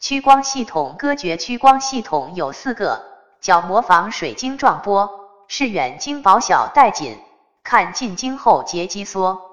屈光系统割绝屈光系统有四个：角膜防水晶状波，视远晶薄小带紧，看近晶后结肌缩。